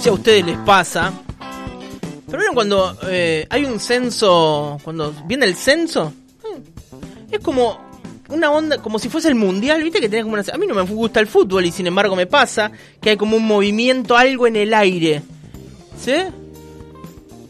si a ustedes les pasa, pero bueno, cuando eh, hay un censo, cuando viene el censo, eh, es como una onda, como si fuese el mundial, viste que tenés como una... A mí no me gusta el fútbol y sin embargo me pasa que hay como un movimiento, algo en el aire. ¿Sí?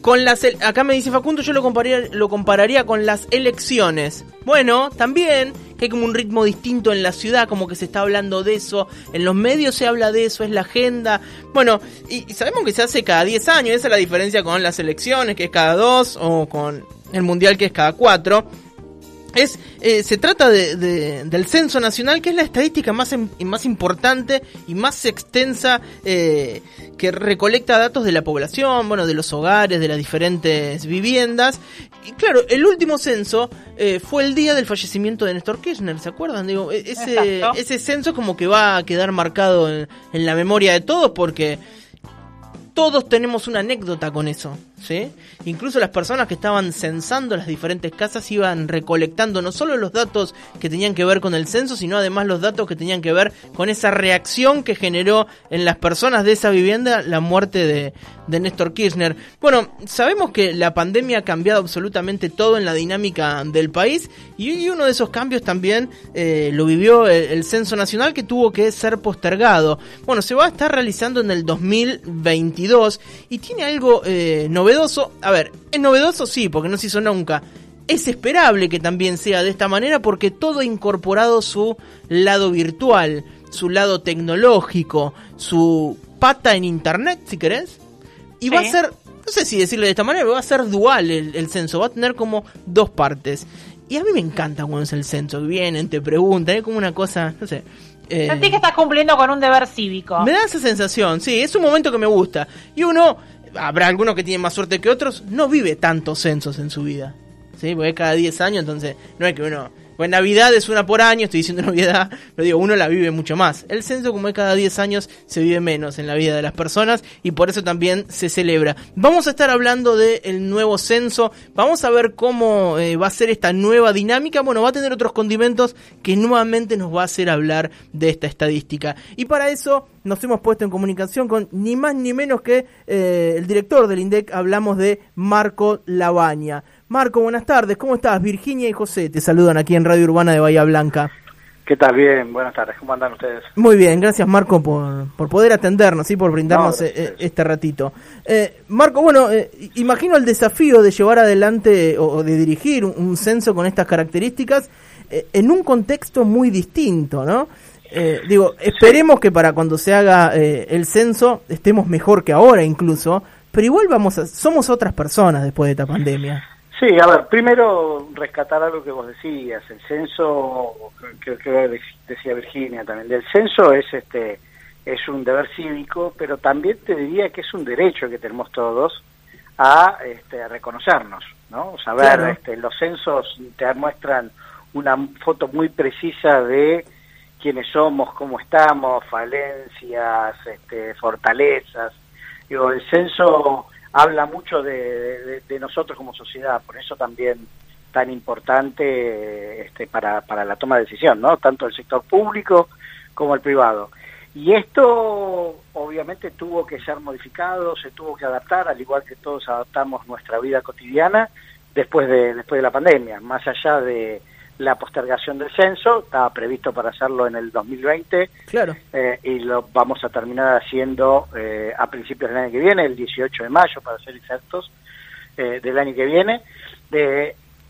Con las acá me dice Facundo, yo lo compararía, lo compararía con las elecciones. Bueno, también que como un ritmo distinto en la ciudad, como que se está hablando de eso, en los medios se habla de eso, es la agenda. Bueno, y, sabemos que se hace cada 10 años, esa es la diferencia con las elecciones, que es cada 2, o con el mundial, que es cada 4 es eh, se trata de, del censo nacional que es la estadística más más importante y más extensa eh, que recolecta datos de la población bueno de los hogares de las diferentes viviendas. Y claro el último censo eh, fue el día del fallecimiento de Néstor Kirchner se acuerdan digo e-, ese ese censo como que va a quedar marcado en, en la memoria de todos porque todos tenemos una anécdota con eso, Incluso las personas que estaban censando las diferentes casas iban recolectando no solo los datos que tenían que ver con el censo, sino además los datos que tenían que ver con esa reacción que generó en las personas de esa vivienda la muerte de, de Néstor Kirchner. Bueno, sabemos que la pandemia ha cambiado absolutamente todo en la dinámica del país y, uno de esos cambios también eh, lo vivió el, censo nacional que tuvo que ser postergado. Bueno, se va a estar realizando en el 2022 y tiene algo eh, novedoso. A ver, es novedoso sí, porque no se hizo nunca. Es esperable que también sea de esta manera porque todo ha incorporado su lado virtual, su lado tecnológico, su pata en internet, si querés. Y va a ser, no sé si decirlo de esta manera, pero va a ser dual el, censo, va a tener como dos partes. Y a mí me encanta cuando es el censo, vienen, te preguntan, es como una cosa, no sé. Eh, Sentí que estás cumpliendo con un deber cívico. Me da esa sensación, sí, es un momento que me gusta. Y uno, habrá algunos que tienen más suerte que otros, no vive tantos censos en su vida. ¿Sí? Porque cada 10 años, entonces, no es que uno pues Navidad es una por año, estoy diciendo Navidad, pero digo, uno la vive mucho más. El censo, como es cada 10 años, se vive menos en la vida de las personas y por eso también se celebra. Vamos a estar hablando del nuevo censo, vamos a ver cómo eh, va a ser esta nueva dinámica. Bueno, va a tener otros condimentos que nuevamente nos va a hacer hablar de esta estadística. Y para eso nos hemos puesto en comunicación con ni más ni menos que eh, el director del INDEC, hablamos de Marco Labaña. Marco, buenas tardes, ¿cómo estás? Virginia y José te saludan aquí en Radio Urbana de Bahía Blanca. ¿Qué tal? Bien, buenas tardes, ¿cómo andan ustedes? Muy bien, gracias Marco por, por poder atendernos y por brindarnos eh, eh, este ratito. Eh, Marco, bueno, imagino el desafío de llevar adelante o, de dirigir un, censo con estas características en un contexto muy distinto, ¿no? digo, esperemos que para cuando se haga el censo estemos mejor que ahora incluso, pero igual vamos a, somos otras personas después de esta pandemia. Sí, a ver, primero rescatar algo que vos decías, el censo, que, que decía Virginia también, el censo es este es un deber cívico, pero también te diría que es un derecho que tenemos todos a, este, reconocernos, ¿no? Saber, este, los censos te muestran una foto muy precisa de quiénes somos, cómo estamos, falencias, este, fortalezas. Digo, el censo habla mucho de, nosotros como sociedad, por eso también tan importante este, para, para la toma de decisión, ¿no? Tanto el sector público como el privado. Y esto obviamente tuvo que ser modificado, se tuvo que adaptar, al igual que todos adaptamos nuestra vida cotidiana después de, después de la pandemia, más allá de, la postergación del censo, estaba previsto para hacerlo en el 2020 claro. Eh, y lo vamos a terminar haciendo eh, a principios del año que viene, el 18 de mayo para ser exactos, eh, del año que viene.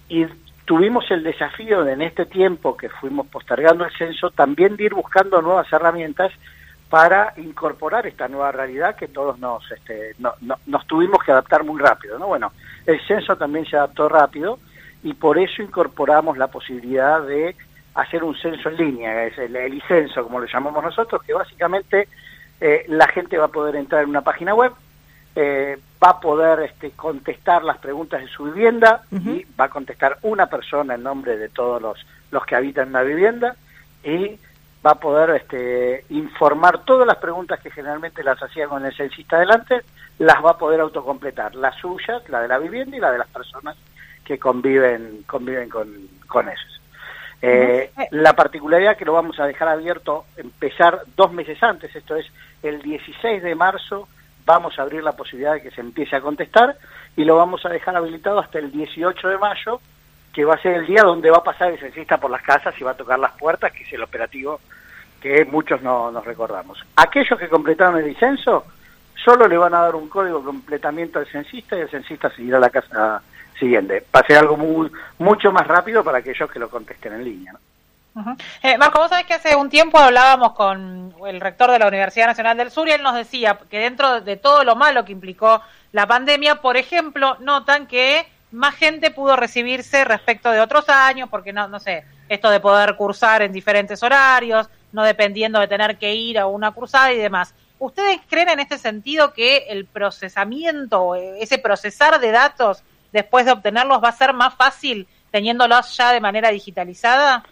y tuvimos el desafío de en este tiempo que fuimos postergando el censo también de ir buscando nuevas herramientas para incorporar esta nueva realidad que todos nos, este, nos tuvimos que adaptar muy rápido. ¿no? Bueno, el censo también se adaptó rápido y por eso incorporamos la posibilidad de hacer un censo en línea, es el, el como lo llamamos nosotros, que básicamente eh, la gente va a poder entrar en una página web, eh, va a poder este, contestar las preguntas de su vivienda y va a contestar una persona en nombre de todos los, los que habitan una vivienda y va a poder este, informar todas las preguntas que generalmente las hacía con el censista adelante, las va a poder autocompletar, las suyas, la de la vivienda y la de las personas que conviven, conviven con, con esos. Eh, la particularidad que lo vamos a dejar abierto, empezar dos meses antes, esto es el 16 de marzo vamos a abrir la posibilidad de que se empiece a contestar y lo vamos a dejar habilitado hasta el 18 de mayo, que va a ser el día donde va a pasar el censista por las casas y va a tocar las puertas, que es el operativo que muchos no nos recordamos. Aquellos que completaron el censo solo le van a dar un código de completamiento al censista y el censista seguirá a la casa siguiente. Ser algo muy, mucho más rápido para aquellos que lo contesten en línea. eh, Marco, vos sabés que hace un tiempo hablábamos con el rector de la Universidad Nacional del Sur y él nos decía que dentro de todo lo malo que implicó la pandemia, por ejemplo, notan que más gente pudo recibirse respecto de otros años, porque no, no sé, esto de poder cursar en diferentes horarios, no dependiendo de tener que ir a una cursada y demás. ¿Ustedes creen en este sentido que el procesamiento, ese procesar de datos después de obtenerlos va a ser más fácil teniéndolos ya de manera digitalizada?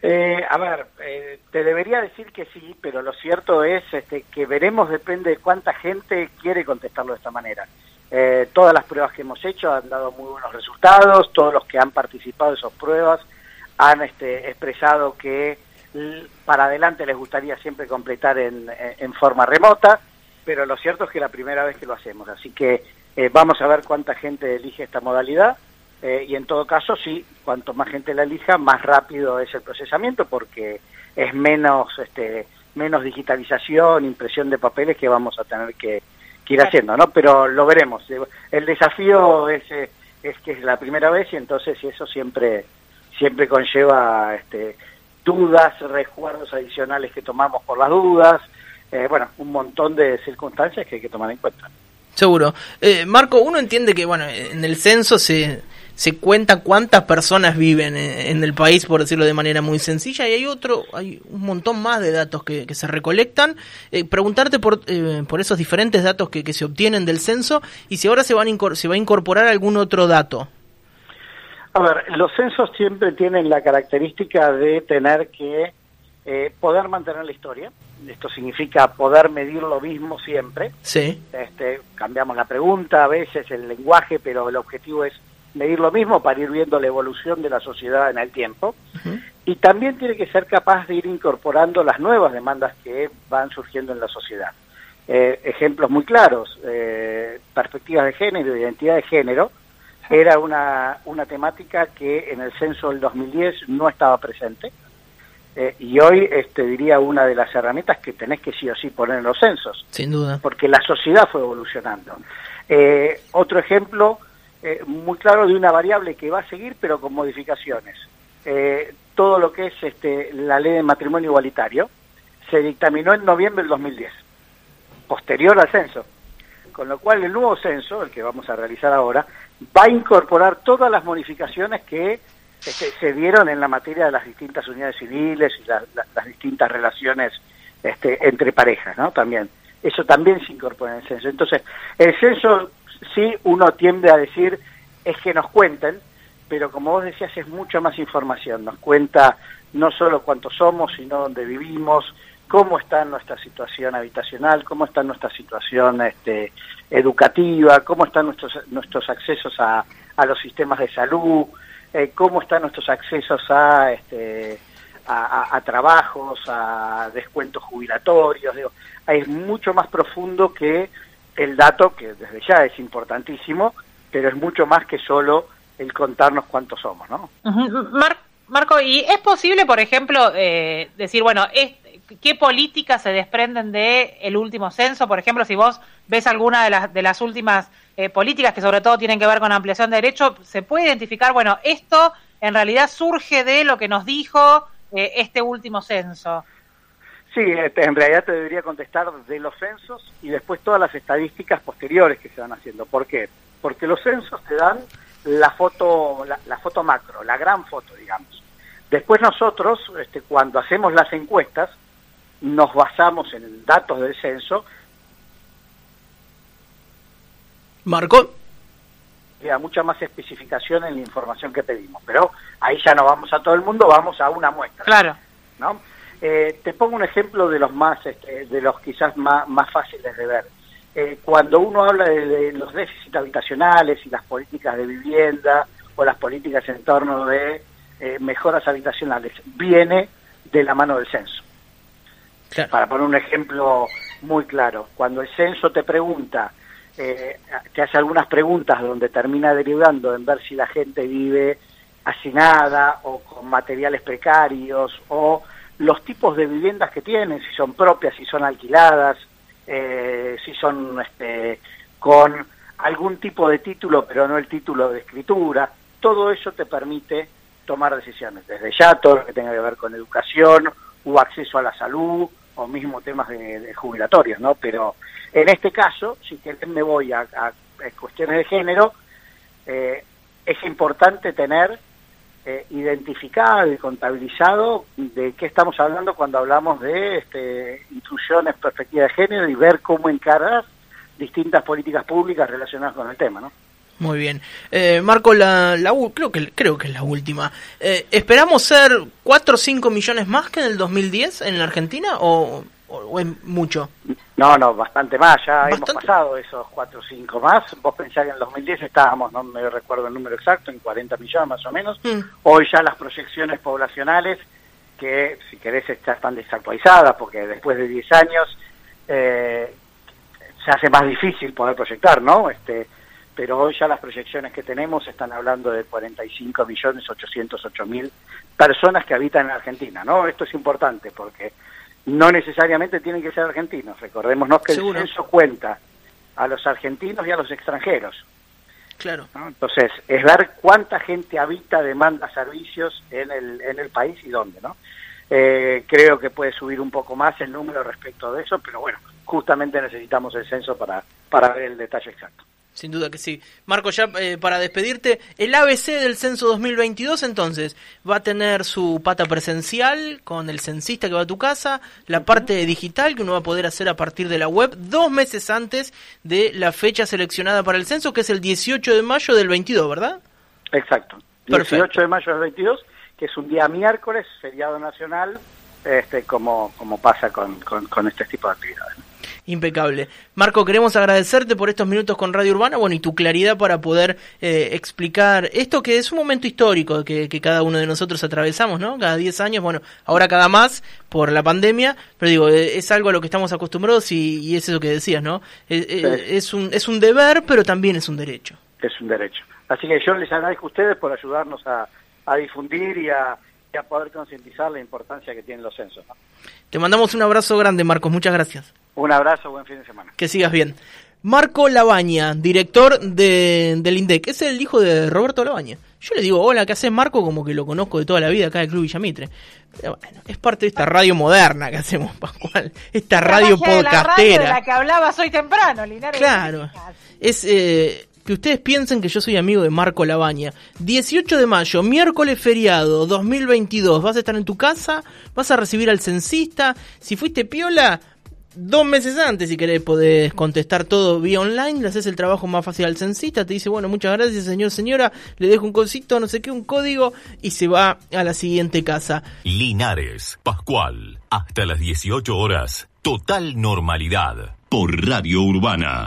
Eh, a ver, eh, te debería decir que sí, pero lo cierto es este, que veremos depende de cuánta gente quiere contestarlo de esta manera. Eh, todas las pruebas que hemos hecho han dado muy buenos resultados, todos los que han participado de esas pruebas han este, expresado que para adelante les gustaría siempre completar en, en, forma remota, pero lo cierto es que la primera vez que lo hacemos, así que eh, vamos a ver cuánta gente elige esta modalidad eh, y en todo caso sí, cuanto más gente la elija, más rápido es el procesamiento porque es menos, este, menos digitalización, impresión de papeles que vamos a tener que, que ir haciendo, ¿no? Pero lo veremos. El desafío es, eh, es que es la primera vez y entonces eso siempre siempre conlleva este, dudas, resguardos adicionales que tomamos por las dudas, eh, bueno, un montón de circunstancias que hay que tomar en cuenta. Seguro. Eh, Marco, uno entiende que, bueno, en el censo se, se cuenta cuántas personas viven en, el país, por decirlo de manera muy sencilla, y hay otro, hay un montón más de datos que, se recolectan. Eh, preguntarte por, eh, por esos diferentes datos que, que, se obtienen del censo y si ahora se, van se va a incorporar algún otro dato. A ver, los censos siempre tienen la característica de tener que eh, poder mantener la historia. Esto significa poder medir lo mismo siempre. Sí. Este, cambiamos la pregunta, a veces el lenguaje, pero el objetivo es medir lo mismo para ir viendo la evolución de la sociedad en el tiempo. Y también tiene que ser capaz de ir incorporando las nuevas demandas que van surgiendo en la sociedad. Eh, ejemplos muy claros, eh, perspectivas de género, identidad de género, era una, una temática que en el censo del 2010 no estaba presente eh, y hoy este, diría una de las herramientas que tenés que sí o sí poner en los censos. Sin duda. Porque la sociedad fue evolucionando. Eh, otro ejemplo eh, muy claro de una variable que va a seguir pero con modificaciones. todo lo que es este, la ley de matrimonio igualitario se dictaminó en noviembre del 2010, posterior al censo. Con lo cual el nuevo censo, el que vamos a realizar ahora, va a incorporar todas las modificaciones que se dieron en la materia de las distintas unidades civiles y las distintas relaciones este, entre parejas, ¿no? También. Eso también se incorpora en el censo. Entonces, el censo sí uno tiende a decir es que nos cuenten, pero como vos decías es mucha más información. Nos cuenta no solo cuántos somos, sino dónde vivimos, cómo está nuestra situación habitacional, cómo está nuestra situación este, educativa, cómo están nuestros, nuestros accesos a, a los sistemas de salud, eh, cómo están nuestros accesos a, este, a, trabajos, a descuentos jubilatorios. Digo, es mucho más profundo que el dato, que desde ya es importantísimo, pero es mucho más que solo el contarnos cuántos somos, ¿no? Marco, ¿y es posible, por ejemplo, eh, decir, bueno, qué políticas se desprenden de el último censo? Por ejemplo, si vos ves alguna de las, de las últimas eh, políticas que sobre todo tienen que ver con ampliación de derechos, se puede identificar, bueno, esto en realidad surge de lo que nos dijo eh, este último censo. Sí, este, en realidad te debería contestar de los censos y después todas las estadísticas posteriores que se van haciendo. ¿Por qué? Porque los censos te dan la foto, la, foto macro, la gran foto, digamos. Después nosotros, este, cuando hacemos las encuestas, nos basamos en datos del censo Marco. Da mucha más especificación en la información que pedimos, pero ahí ya no vamos a todo el mundo, vamos a una muestra. Claro. ¿no? Eh, te pongo un ejemplo de los más, este, de los quizás más, más fáciles de ver. Eh, cuando uno habla de, los déficits habitacionales y las políticas de vivienda o las políticas en torno de eh, mejoras habitacionales, viene de la mano del censo. Para poner un ejemplo muy claro. Cuando el censo te pregunta, eh, te hace algunas preguntas donde termina derivando en ver si la gente vive hacinada o con materiales precarios o los tipos de viviendas que tienen, si son propias, si son alquiladas, eh, si son este, con algún tipo de título, pero no el título de escritura. Todo eso te permite tomar decisiones, desde ya todo lo que tenga que ver con educación o acceso a la salud o mismo temas de, jubilatorios, ¿no? Pero en este caso, si me voy a, cuestiones de género, eh, es importante tener eh, identificado y contabilizado de qué estamos hablando cuando hablamos de este, intrusiones, perspectiva de género y ver cómo encarar distintas políticas públicas relacionadas con el tema, ¿no? Muy bien. Eh, Marco, la, creo, que, creo que es la última. Eh, ¿Esperamos ser 4 o 5 millones más que en el 2010 en la Argentina o, o, es mucho? No, no, bastante más. Ya hemos pasado esos 4 o 5 más. Vos pensás que en el 2010 estábamos, no me recuerdo el número exacto, en 40 millones más o menos. Mm. Hoy ya las proyecciones poblacionales, que si querés están desactualizadas porque después de 10 años eh, se hace más difícil poder proyectar, ¿no? Este, pero hoy ya las proyecciones que tenemos están hablando de 45 millones 808 mil personas que habitan en Argentina, ¿no? Esto es importante porque no necesariamente tienen que ser argentinos. Recordémonos que el censo cuenta a los argentinos y a los extranjeros. Claro. Entonces, es ver cuánta gente habita, demanda servicios en el, en el país y dónde, ¿no? Eh, creo que puede subir un poco más el número respecto de eso, pero bueno, justamente necesitamos el censo para, para ver el detalle exacto. Sin duda que sí. Marco, ya eh, para despedirte, el ABC del censo 2022 entonces va a tener su pata presencial con el censista que va a tu casa, la parte digital que uno va a poder hacer a partir de la web dos meses antes de la fecha seleccionada para el censo, que es el 18 de mayo del 22, ¿verdad? Exacto. 18 de mayo del 22, que es un día miércoles, feriado nacional, este, como, como pasa con, con este tipo de actividades. Impecable. Marco, queremos agradecerte por estos minutos con Radio Urbana, bueno, y tu claridad para poder eh, explicar esto que es un momento histórico que, cada uno de nosotros atravesamos, ¿no? Cada 10 años, bueno, ahora cada más por la pandemia, pero digo, eh, es algo a lo que estamos acostumbrados y, es eso que decías, ¿no? Eh, es, un, es un deber, pero también es un derecho. Es un derecho. Así que yo les agradezco a ustedes por ayudarnos a, a difundir y a, y a poder concientizar la importancia que tienen los censos. ¿no? Te mandamos un abrazo grande, Marcos. Muchas gracias. Un abrazo, buen fin de semana. Que sigas bien. Marco Labaña, director de, del INDEC, es el hijo de Roberto Labaña. Yo le digo, hola, ¿qué haces Marco? Como que lo conozco de toda la vida acá del Club Villamitre. Pero bueno, es parte de esta radio moderna que hacemos, Pascual. Esta radio podcastera. La, radio de la que hablabas hoy temprano, Linares. Claro. Es eh, que ustedes piensen que yo soy amigo de Marco Labaña. 18 de mayo, miércoles feriado 2022. Vas a estar en tu casa, vas a recibir al censista. Si fuiste piola, dos meses antes, si querés, podés contestar todo vía online, le haces el trabajo más fácil al censista, te dice, bueno, muchas gracias, señor, señora, le dejo un cosito, no sé qué, un código, y se va a la siguiente casa. Linares, Pascual, hasta las 18 horas, total normalidad, por Radio Urbana.